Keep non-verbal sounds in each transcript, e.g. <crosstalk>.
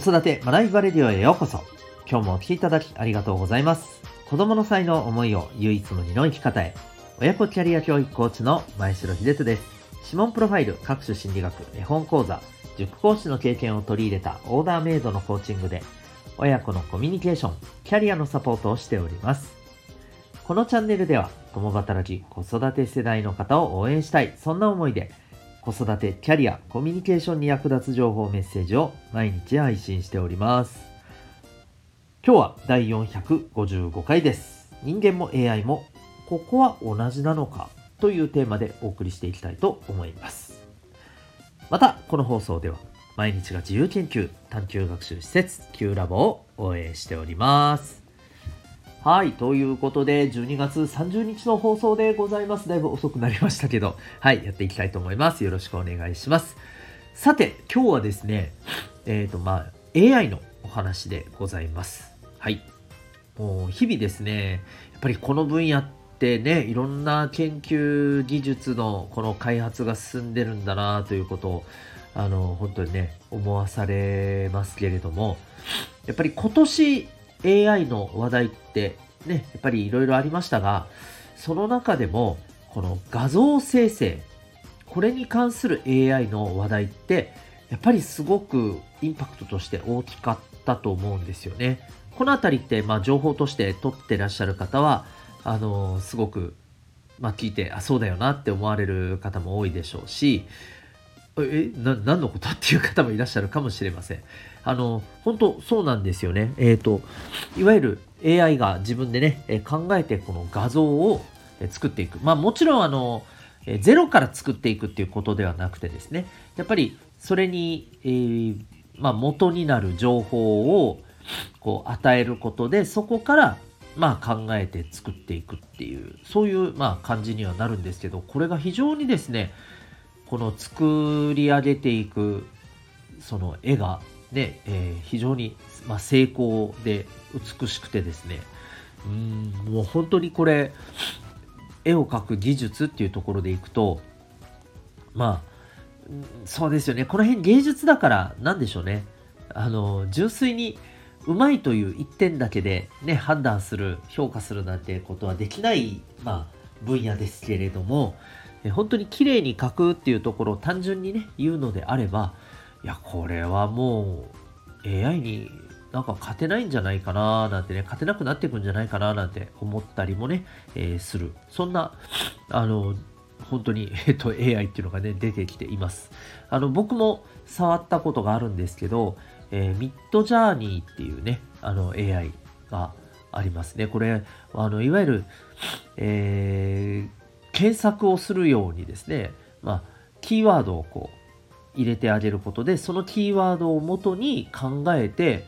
子育て学びバレディオへようこそ。今日もお聴きいただきありがとうございます。子供の才能思いを唯一無二の生き方へ。親子キャリア教育コーチの前城秀人です。指紋プロファイル、各種心理学、絵本講座、塾講師の経験を取り入れたオーダーメイドのコーチングで、親子のコミュニケーション、キャリアのサポートをしております。このチャンネルでは、共働き、子育て世代の方を応援したい、そんな思いで、子育て、キャリア、コミュニケーションに役立つ情報メッセージを毎日配信しております。今日は第455回です。人間も AI もここは同じなのか？というテーマでお送りしていきたいと思います。また、この放送では毎日が自由研究、探究学習施設 Q ラボを応援しております。はい。ということで、12月30日の放送でございます。だいぶ遅くなりましたけど、はい。やっていきたいと思います。よろしくお願いします。さて、今日はですね、えっ、と、まあ、AI のお話でございます。はい。もう、日々ですね、やっぱりこの分野ってね、いろんな研究技術のこの開発が進んでるんだなということを、あの、本当にね、思わされますけれども、やっぱり今年 AI の話題ってね、やっぱりいろいろありましたが、その中でも、この画像生成、これに関する AI の話題って、やっぱりすごくインパクトとして大きかったと思うんですよね。このあたりって、まあ、情報として取ってらっしゃる方は、あのすごく、まあ、聞いて、あ、そうだよなって思われる方も多いでしょうし、え、な、何のことっていう方もいらっしゃるかもしれません。あの、本当そうなんですよね。えっ、と、いわゆる AI が自分でね、え考えてこの画像を作っていく。まあもちろんあの、えゼロから作っていくっていうことではなくてですね、やっぱりそれに、えーまあ元になる情報をこう与えることで、そこからまあ考えて作っていくっていう、そういうまあ感じにはなるんですけど、これが非常にですね、この作り上げていくその絵がね、えー非常に、まあ、精巧で美しくてですね。うんもう本当にこれ絵を描く技術っていうところでいくとまあそうですよね。この辺芸術だからなんでしょうね。あの純粋にうまいという一点だけでね判断する評価するなんてことはできない、まあ、分野ですけれども本当に綺麗に描くっていうところを単純にね言うのであればいやこれはもう AI になんか勝てないんじゃないかななんてね勝てなくなっていくんじゃないかななんて思ったりもね、えーする。そんなあの本当に、<laughs> えっと、AI っていうのがね出てきています。あの僕も触ったことがあるんですけど、えーミッドジャーニーっていうねあの AI がありますね。これあのいわゆる、えー検索をするようにですね、まあ、キーワードをこう入れてあげることでそのキーワードを元に考えて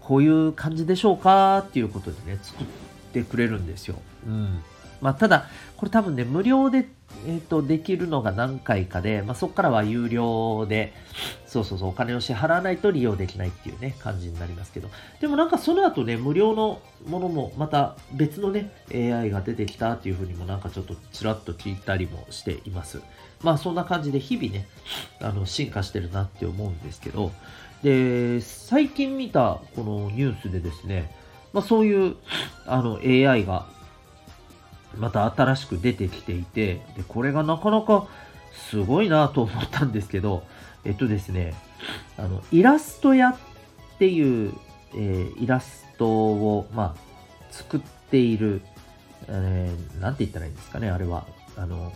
こういう感じでしょうかっていうことでね作ってくれるんですよ。うん。まあ、ただこれ多分ね無料で、えー、とできるのが何回かで、まあ、そこからは有料でそうそうそうお金を支払わないと利用できないっていうね感じになりますけど。でもなんかその後ね無料のものもまた別のね AI が出てきたっていうふうにもなんかちょっとちらっと聞いたりもしていますまあそんな感じで日々ねあの進化してるなって思うんですけどで最近見たこのニュースでですね、まあ、そういうあの AI がまた新しく出てきていてでこれがなかなかすごいなと思ったんですけどえっとですねあのイラスト屋っていう、えーイラストを、まあ、作っている、えーなんて言ったらいいんですかねあれは。あの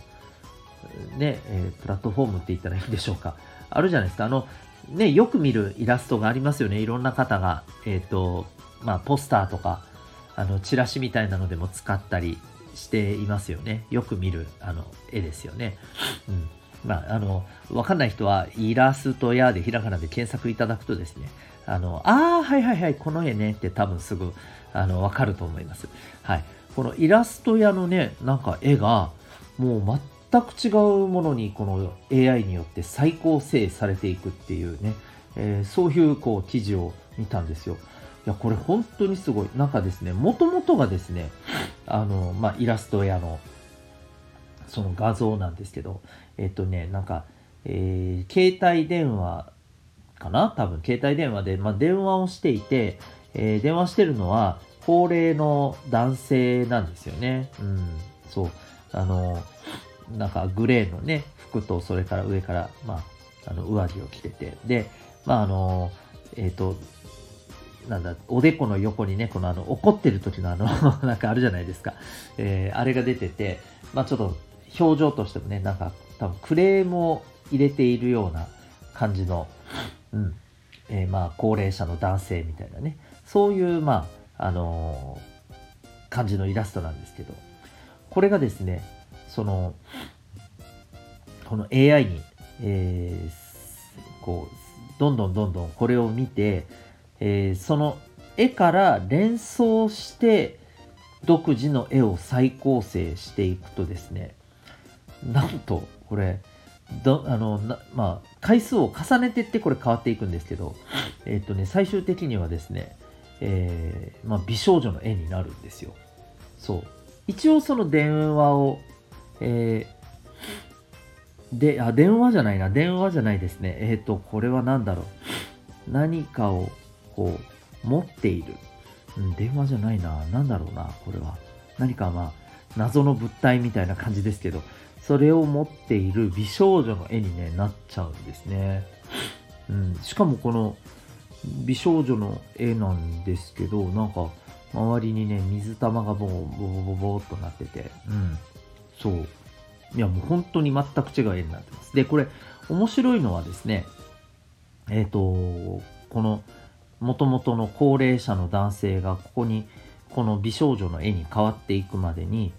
ね、えープラットフォームって言ったらいいんでしょうか。あるじゃないですか。あのねよく見るイラストがありますよね。いろんな方が。えっ、とまあポスターとかあのチラシみたいなのでも使ったりしていますよね。よく見るあの絵ですよね。うん。まあ、あの、わかんない人は、イラストやでひらがなで検索いただくとですね、あの、ああ、はいはいはい、この絵ねって多分すぐ、あの、わかると思います。はい。このイラスト屋のね、なんか絵が、もう全く違うものに、この AI によって再構成されていくっていうね、えーそういう、こう、記事を見たんですよ。いや、これ本当にすごい。なんかですね、もともとがですね、あの、まあ、イラスト屋の、その画像なんですけど、えっとね、なんか、えー携帯電話かな？多分携帯電話で、まあ、電話をしていて、えー、電話してるのは高齢の男性なんですよね。うん、そう。あの、なんかグレーのね、服とそれから上から、まあ、あの上着を着てて、で、まああの、えっ、ー、と、なんだ、おでこの横にね、このあの、怒ってる時のあの <laughs> なんかあるじゃないですか。えー、あれが出てて、まあちょっと表情としてもね、なんか多分クレームを入れているような感じの、うん、えー、まあ高齢者の男性みたいなね、そういう、まあ、あのー、感じのイラストなんですけど、これがですね、その、この AI に、えー、こう、どんどんどんどんこれを見て、えー、その絵から連想して独自の絵を再構成していくとですねなんとこれどあのまあ、回数を重ねていってこれ変わっていくんですけど、えっ、とね、最終的にはですね、えー、まあ、美少女の絵になるんですよ。そう。一応その電話を、えー、で、あ、電話じゃないな、電話じゃないですね。えっ、ー、と、これは何だろう。何かをこう持っている、うん、電話じゃないな。何だろうなこれは。何かまあ謎の物体みたいな感じですけど。それを持っている美少女の絵に、ね、なっちゃうんですね、うん、しかもこの美少女の絵なんですけどなんか周りにね水玉がボーボボボボーっとなってて。うん。そう。いやもう本当に全く違う絵になってます。でこれ面白いのはですねえっ、ー、とこのもともとの高齢者の男性がここにこの美少女の絵に変わっていくまでに、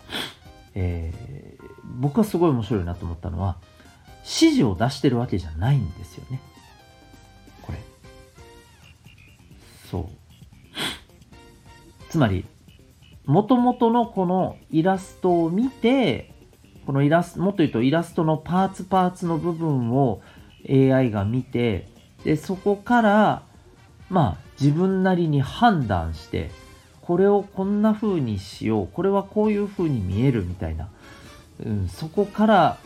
えー、僕はすごい面白いなと思ったのは指示を出してるわけじゃないんですよね。これ。そう。つまりもともとのこのイラストを見てこのイラストもっと言うとイラストのパーツパーツの部分を AI が見てでそこからまあ自分なりに判断してこれをこんな風にしようこれはこういう風に見えるみたいな、うん、そこから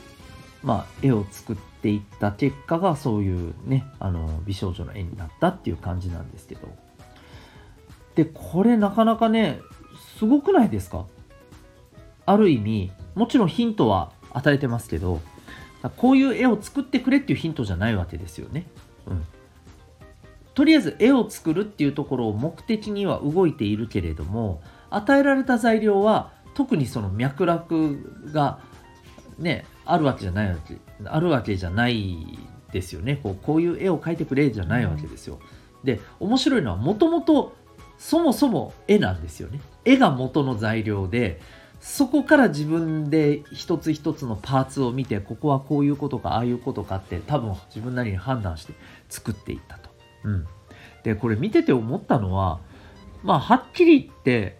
まあ絵を作っていった結果がそういうねあの美少女の絵になったっていう感じなんですけど。でこれなかなかねすごくないですか？ある意味もちろんヒントは与えてますけどこういう絵を作ってくれっていうヒントじゃないわけですよね。うん、とりあえず絵を作るっていうところを目的には動いているけれども与えられた材料は特にその脈絡がねあるわけじゃないわけあるわけじゃないですよねこうこういう絵を描いてくれじゃないわけですよ。で面白いのはもともとそもそも絵なんですよね。絵が元の材料でそこから自分で一つ一つのパーツを見てここはこういうことかああいうことかって多分自分なりに判断して作っていったと。うん。で、これ見てて思ったのは、まあ、はっきり言って、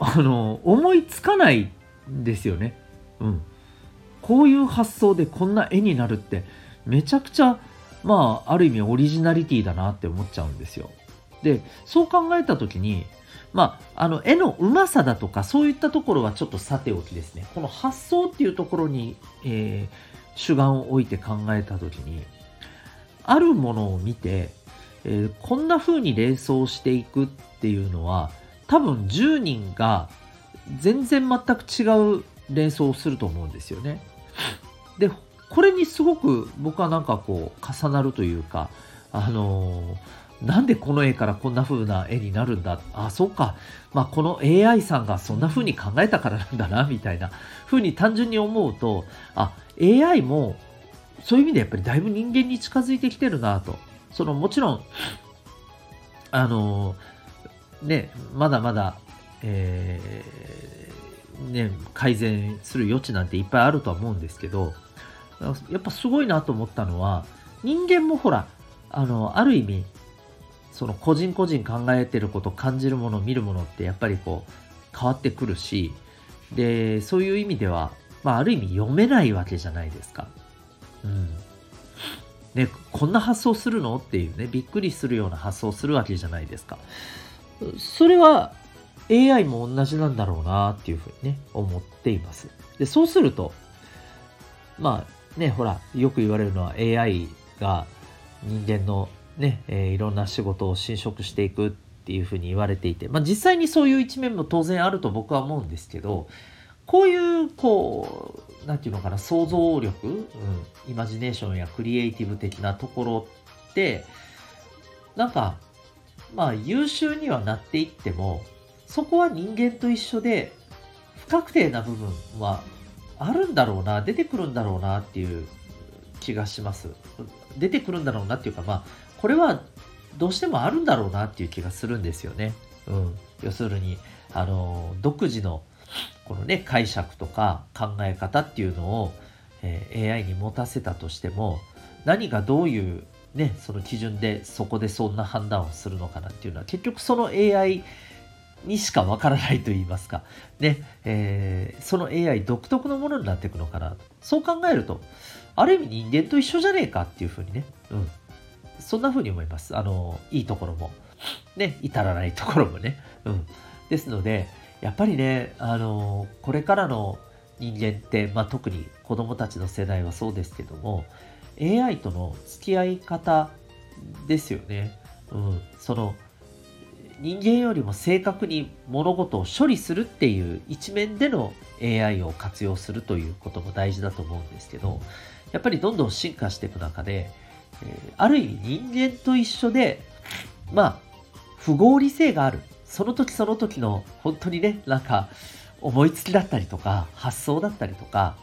あの、思いつかないんですよね。うん。こういう発想でこんな絵になるって、めちゃくちゃ、まあ、ある意味オリジナリティだなって思っちゃうんですよ。で、そう考えた時に、まあ、あの、絵のうまさだとか、そういったところはちょっとさておきですね。この発想っていうところに、えー、主眼を置いて考えた時に、あるものを見て、えー、こんな風に連想していくっていうのは多分10人が全然全く違う連想をすると思うんですよね。でこれにすごく僕はなんかこう重なるというかあのー、なんでこの絵からこんな風な絵になるんだ？あそうか、まあ、この AI さんがそんな風に考えたからなんだなみたいな。<laughs> 風に単純に思うとあ AI もそういう意味でやっぱりだいぶ人間に近づいてきてるなと。そのもちろん、あの、ね、まだまだ、えー、ね、改善する余地なんていっぱいあるとは思うんですけど、やっぱすごいなと思ったのは、人間もほら、あの、ある意味、その個人個人考えてること、感じるもの、見るものってやっぱりこう変わってくるし、で、そういう意味では、まあある意味読めないわけじゃないですか。うん。ね、こんな発想するの？っていうね、びっくりするような発想するわけじゃないですか。それは AI も同じなんだろうなっていうふうにね、思っています。で、そうすると、まあね、ほら、よく言われるのは AI が、人間のね、えー、いろんな仕事を侵食していくっていうふうに言われていて、まあ、実際にそういう一面も当然あると僕は思うんですけどこういうこう何て言うのかな想像力、うん、イマジネーションやクリエイティブ的なところってなんかまあ優秀にはなっていってもそこは人間と一緒で不確定な部分はあるんだろうな出てくるんだろうなっていう気がします出てくるんだろうなっていうかまあこれはどうしてもあるんだろうなっていう気がするんですよね。うん、要するにあの独自のこのね解釈とか考え方っていうのを、えー、AI に持たせたとしても何がどういうねその基準でそこでそんな判断をするのかなっていうのは結局その AI にしかわからないと言いますか、ねえー、その AI 独特のものになっていくのかなそう考えるとある意味人間と一緒じゃねえかっていうふうにね、うん、そんな風に思います。あの、いいところも、ね、至らないところもね。うん。ですので、やっぱりね、あの、これからの人間って、まあ、特に子供たちの世代はそうですけども、AI との付き合い方ですよね。うん。その、人間よりも正確に物事を処理するっていう一面での AI を活用するということも大事だと思うんですけど、やっぱりどんどん進化していく中で、えある意味人間と一緒で、まあ、不合理性がある。その時その時の本当にね、なんか思いつきだったりとか、発想だったりとか、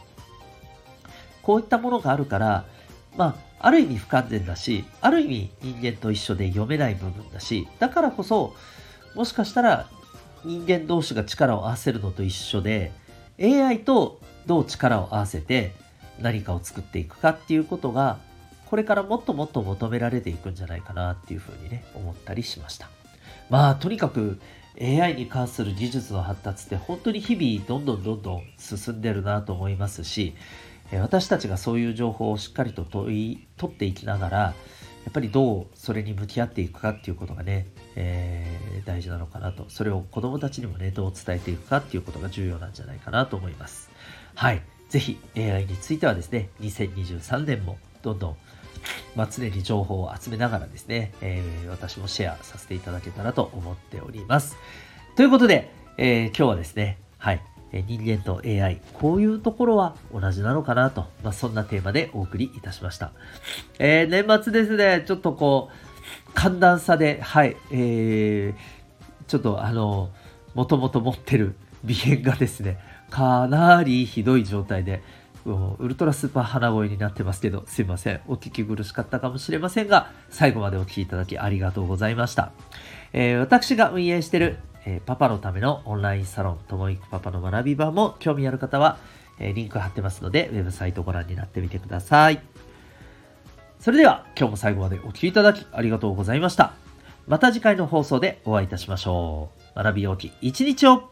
こういったものがあるから、まあ、ある意味不完全だし、ある意味人間と一緒で読めない部分だし、だからこそ、もしかしたら人間同士が力を合わせるのと一緒で、AI とどう力を合わせて何かを作っていくかっていうことがこれからもっともっと求められていくんじゃないかなっていうふうにね、思ったりしました。まあ、とにかく AI に関する技術の発達って本当に日々どんどんどんどん進んでるなと思いますし、私たちがそういう情報をしっかりと取り取っていきながら、やっぱりどうそれに向き合っていくかっていうことがね、えー、大事なのかなと。それを子供たちにもね、どう伝えていくかっていうことが重要なんじゃないかなと思います。はい。ぜひ AI についてはですね、2023年もどんどんまあ、常に情報を集めながらですね、えー、私もシェアさせていただけたらと思っております。ということで、えー、今日はですね、はい、人間と AI、こういうところは同じなのかなと、まあ、そんなテーマでお送りいたしました。えー、年末ですね、ちょっとこう、寒暖差で、はい、えー、ちょっとあの、もともと持ってる鼻炎がですね、かなりひどい状態で、ウルトラスーパー鼻声になってますけど、すいません。お聞き苦しかったかもしれませんが、最後までお聞きいただきありがとうございました。えー、私が運営してる、えー、パパのためのオンラインサロン、ともいくパパの学び場も興味ある方は、えー、リンク貼ってますので、ウェブサイトご覧になってみてください。それでは、今日も最後までお聴きいただきありがとうございました。また次回の放送でお会いいたしましょう。学びようき一日を